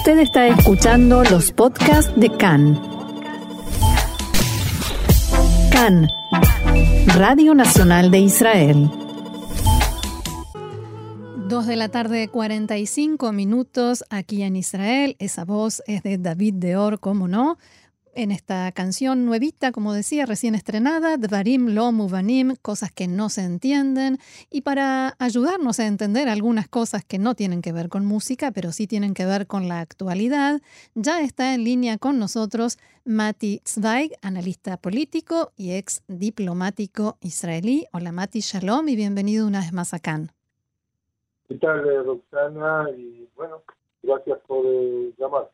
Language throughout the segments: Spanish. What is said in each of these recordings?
Usted está escuchando los podcasts de CAN. CAN, Radio Nacional de Israel. Dos de la tarde, 45 minutos aquí en Israel. Esa voz es de David Deor, ¿cómo no? En esta canción nuevita, como decía, recién estrenada, Dvarim lo muvanim, cosas que no se entienden, y para ayudarnos a entender algunas cosas que no tienen que ver con música, pero sí tienen que ver con la actualidad, ya está en línea con nosotros Mati Zweig, analista político y ex diplomático israelí. Hola Mati, shalom y bienvenido una vez más a Cannes. ¿Qué tal, Roxana? Y bueno, gracias por eh, llamar.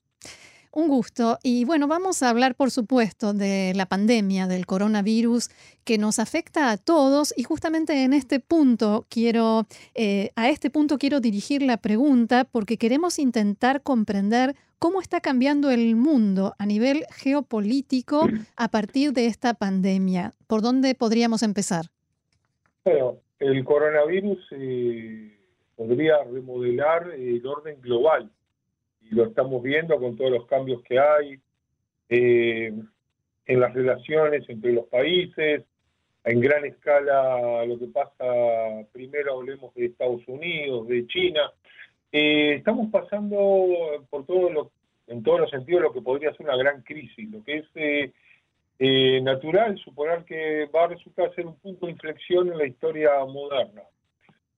Un gusto. Y bueno, vamos a hablar, por supuesto, de la pandemia del coronavirus que nos afecta a todos. Y justamente en este punto quiero, eh, a este punto quiero dirigir la pregunta porque queremos intentar comprender cómo está cambiando el mundo a nivel geopolítico a partir de esta pandemia. ¿Por dónde podríamos empezar? Bueno, el coronavirus eh, podría remodelar el orden global y lo estamos viendo con todos los cambios que hay eh, en las relaciones entre los países, en gran escala lo que pasa, primero hablemos de Estados Unidos, de China, eh, estamos pasando por todo lo, en todos los sentidos lo que podría ser una gran crisis, lo que es eh, natural suponer que va a resultar ser un punto de inflexión en la historia moderna.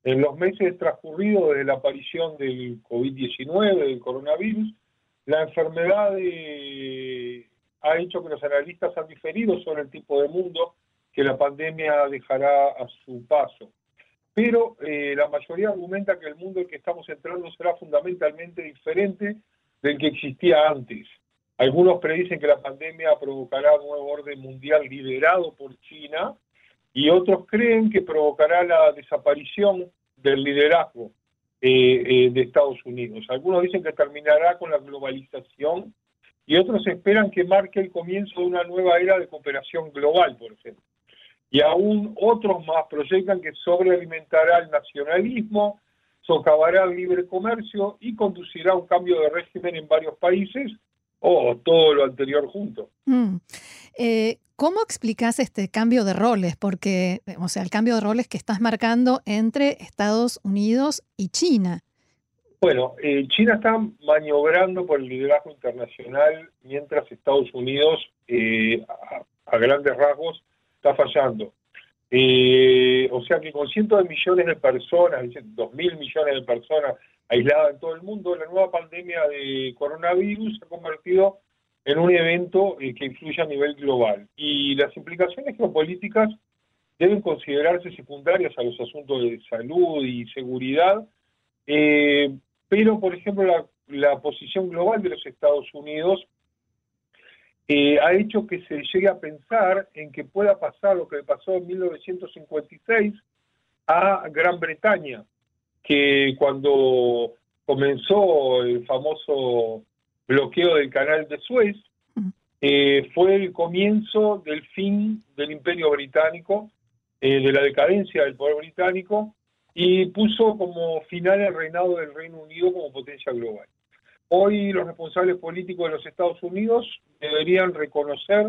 En los meses transcurridos desde la aparición del COVID-19, del coronavirus, la enfermedad eh, ha hecho que los analistas han diferido sobre el tipo de mundo que la pandemia dejará a su paso. Pero eh, la mayoría argumenta que el mundo en que estamos entrando será fundamentalmente diferente del que existía antes. Algunos predicen que la pandemia provocará un nuevo orden mundial liderado por China, y otros creen que provocará la desaparición del liderazgo eh, eh, de Estados Unidos. Algunos dicen que terminará con la globalización y otros esperan que marque el comienzo de una nueva era de cooperación global, por ejemplo. Y aún otros más proyectan que sobrealimentará el nacionalismo, socavará el libre comercio y conducirá a un cambio de régimen en varios países o todo lo anterior junto. Mm. Eh, ¿Cómo explicas este cambio de roles? Porque, o sea, el cambio de roles que estás marcando entre Estados Unidos y China. Bueno, eh, China está maniobrando por el liderazgo internacional mientras Estados Unidos, eh, a, grandes rasgos, está fallando. o sea que con cientos de millones de personas, dos mil millones de personas aislada en todo el mundo, la nueva pandemia de coronavirus se ha convertido en un evento eh, que influye a nivel global. Y las implicaciones geopolíticas deben considerarse secundarias a los asuntos de salud y seguridad, eh, pero, por ejemplo, la, posición global de los Estados Unidos eh, ha hecho que se llegue a pensar en que pueda pasar lo que pasó en 1956 a Gran Bretaña, que cuando comenzó el famoso bloqueo del canal de Suez, eh, fue el comienzo del fin del imperio británico, eh, de la decadencia del poder británico, y puso como final el reinado del Reino Unido como potencia global. Hoy los responsables políticos de los Estados Unidos deberían reconocer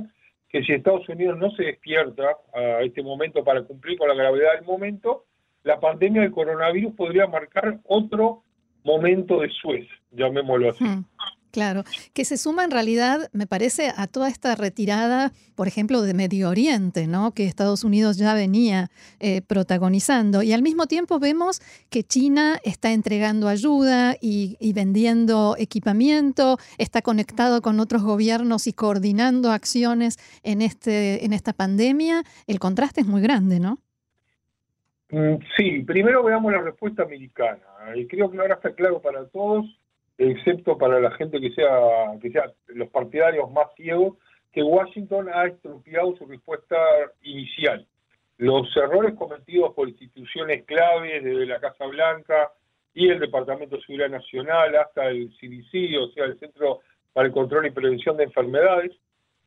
que si Estados Unidos no se despierta a este momento para cumplir con la gravedad del momento, la pandemia del coronavirus podría marcar otro momento de Suez, llamémoslo así. Hmm, claro, que se suma en realidad, me parece, a toda esta retirada, por ejemplo, de Medio Oriente, ¿no? que Estados Unidos ya venía eh, protagonizando. Y al mismo tiempo vemos que China está entregando ayuda y, y, vendiendo equipamiento, está conectado con otros gobiernos y coordinando acciones en, este, en esta pandemia. El contraste es muy grande, ¿no? Mm, sí, primero veamos la respuesta americana. Y creo que ahora está claro para todos, excepto para la gente que sea, que sea los partidarios más ciegos, que Washington ha estropeado su respuesta inicial. Los errores cometidos por instituciones claves desde la Casa Blanca y el Departamento de Seguridad Nacional hasta el CDC, o sea, el Centro para el Control y Prevención de Enfermedades,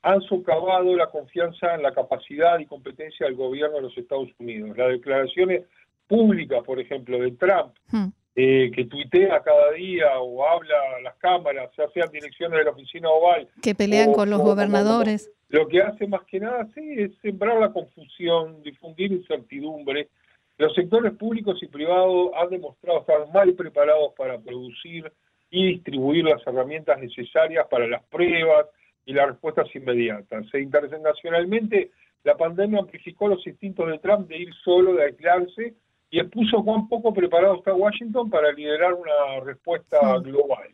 han socavado la confianza en la capacidad y competencia del gobierno de los Estados Unidos. Las declaraciones públicas, por ejemplo, de Trump, hmm. eh, que tuitea cada día o habla a las cámaras, ya sea direcciones de la oficina oval. Que pelean con los gobernadores. lo que hace más que nada, sí, es sembrar la confusión, difundir incertidumbre. Los sectores públicos y privados han demostrado estar mal preparados para producir y distribuir las herramientas necesarias para las pruebas y las respuestas inmediatas. E internacionalmente, la pandemia amplificó los instintos de Trump de ir solo, de aislarse y expuso cuán poco preparado está Washington para liderar una respuesta global.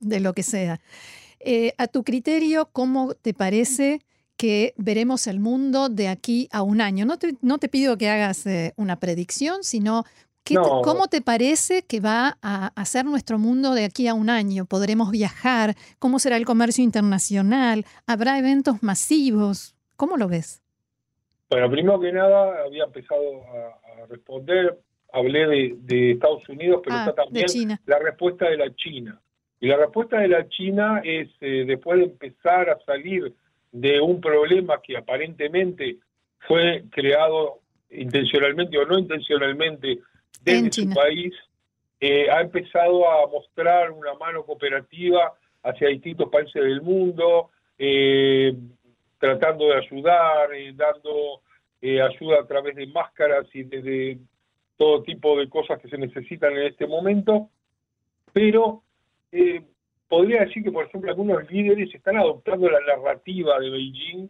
De lo que sea. Eh, a tu criterio, ¿cómo te parece que veremos el mundo de aquí a un año? No te, no te pido que hagas eh, una predicción, sino ¿cómo te parece que va a, ser nuestro mundo de aquí a un año? ¿Podremos viajar? ¿Cómo será el comercio internacional? ¿Habrá eventos masivos? ¿Cómo lo ves? Bueno, primero que nada, había empezado a, responder, hablé de, Estados Unidos, pero ah, está también la respuesta de la China. Y la respuesta de la China es, eh, después de empezar a salir de un problema que aparentemente fue creado intencionalmente o no intencionalmente desde su país, eh, ha empezado a mostrar una mano cooperativa hacia distintos países del mundo, eh, tratando de ayudar, eh, dando ayuda a través de máscaras y de, todo tipo de cosas que se necesitan en este momento, pero podría decir que, por ejemplo, algunos líderes están adoptando la narrativa de Beijing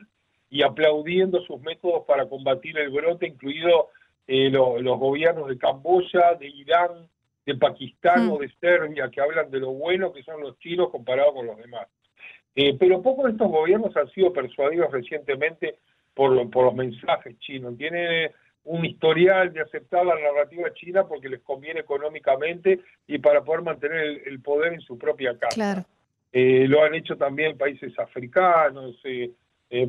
y aplaudiendo sus métodos para combatir el brote, incluido los gobiernos de Camboya, de Irán, de Pakistán mm. o de Serbia, que hablan de lo bueno que son los chinos comparados con los demás. Eh, pero pocos de estos gobiernos han sido persuadidos recientemente por, por los mensajes chinos. Tienen un historial de aceptar la narrativa china porque les conviene económicamente y para poder mantener el, poder en su propia casa. Eh, lo han hecho también países africanos, eh,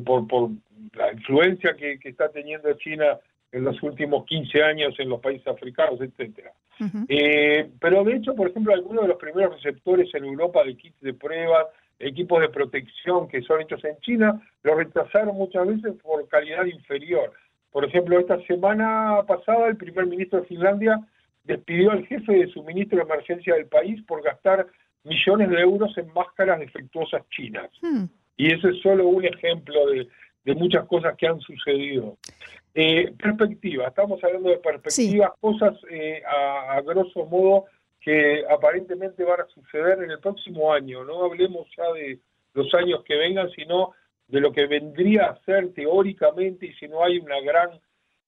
por, por la influencia que, está teniendo China en los últimos 15 años en los países africanos, etcétera. pero de hecho, por ejemplo, algunos de los primeros receptores en Europa de kits de pruebas equipos de protección que son hechos en China, lo retrasaron muchas veces por calidad inferior. Por ejemplo, esta semana pasada el primer ministro de Finlandia despidió al jefe de suministro de emergencia del país por gastar millones de euros en máscaras defectuosas chinas. Hmm. Y ese es solo un ejemplo de, muchas cosas que han sucedido. Eh, perspectiva, estamos hablando de perspectivas, cosas eh, a, a grosso modo que aparentemente van a suceder en el próximo año. No hablemos ya de los años que vengan, sino de lo que vendría a ser teóricamente, y si no hay una gran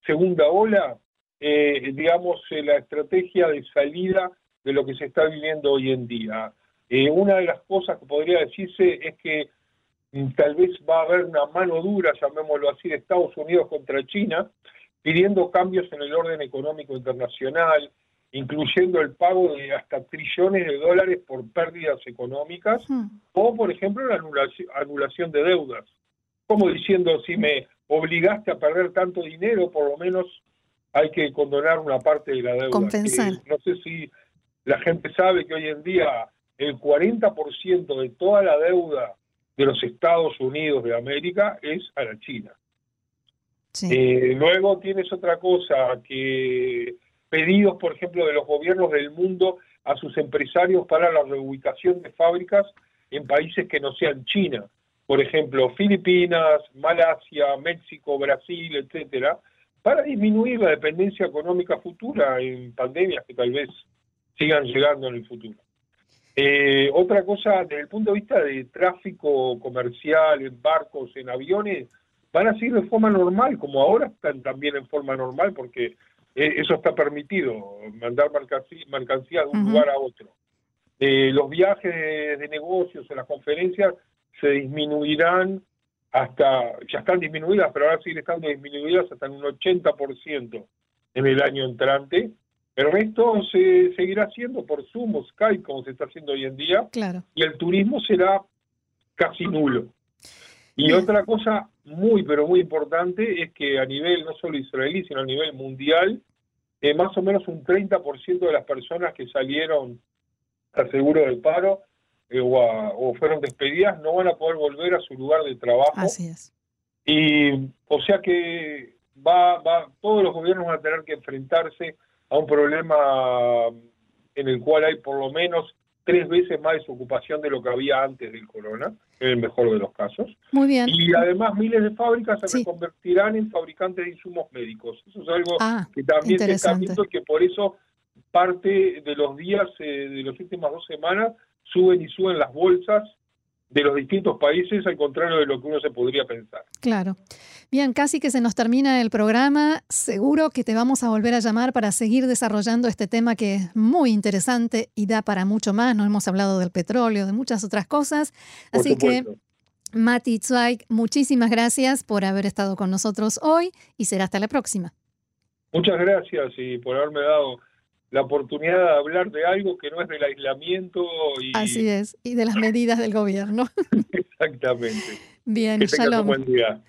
segunda ola, eh, digamos, eh, la estrategia de salida de lo que se está viviendo hoy en día. Eh, una de las cosas que podría decirse es que tal vez va a haber una mano dura, llamémoslo así, de Estados Unidos contra China, pidiendo cambios en el orden económico internacional, incluyendo el pago de hasta trillones de dólares por pérdidas económicas o, por ejemplo, la anulación, de deudas. Como diciendo, si me obligaste a perder tanto dinero, por lo menos hay que condonar una parte de la deuda. Compensar. no sé si la gente sabe que hoy en día el 40% de toda la deuda de los Estados Unidos de América es a la China. Eh, luego tienes otra cosa que pedidos, por ejemplo, de los gobiernos del mundo a sus empresarios para la reubicación de fábricas en países que no sean China, por ejemplo, Filipinas, Malasia, México, Brasil, etcétera, para disminuir la dependencia económica futura en pandemias que tal vez sigan llegando en el futuro. Eh, otra cosa, desde el punto de vista de tráfico comercial en barcos, en aviones, van a seguir de forma normal, como ahora están también en forma normal, porque eh, eso está permitido, mandar mercancía, de un lugar a otro. Eh, los viajes de, negocios en las conferencias se disminuirán hasta, ya están disminuidas, pero ahora siguen estando disminuidas hasta en un 80% en el año entrante. El resto se seguirá haciendo por Zoom o Skype, como se está haciendo hoy en día, claro. y el turismo será casi nulo. Y otra cosa muy, pero muy importante es que a nivel no solo israelí, sino a nivel mundial, eh, más o menos un 30% de las personas que salieron al seguro del paro eh, o, fueron despedidas no van a poder volver a su lugar de trabajo. Así es. Y o sea que va, va, todos los gobiernos van a tener que enfrentarse a un problema en el cual hay por lo menos tres veces más desocupación de lo que había antes del corona, en el mejor de los casos. Muy bien. Y además miles de fábricas se convertirán en fabricantes de insumos médicos. Eso es algo ah, que también se está viendo y que por eso parte de los días eh, de las últimas dos semanas suben y suben las bolsas de los distintos países, al contrario de lo que uno se podría pensar. Claro. Bien, casi que se nos termina el programa. Seguro que te vamos a volver a llamar para seguir desarrollando este tema que es muy interesante y da para mucho más. No hemos hablado del petróleo, de muchas otras cosas. Así que, Mati Zweig, muchísimas gracias por haber estado con nosotros hoy y será hasta la próxima. Muchas gracias y por haberme dado la oportunidad de hablar de algo que no es del aislamiento. Y... Así es, y de las medidas del gobierno. Exactamente. Bien, que shalom. buen día.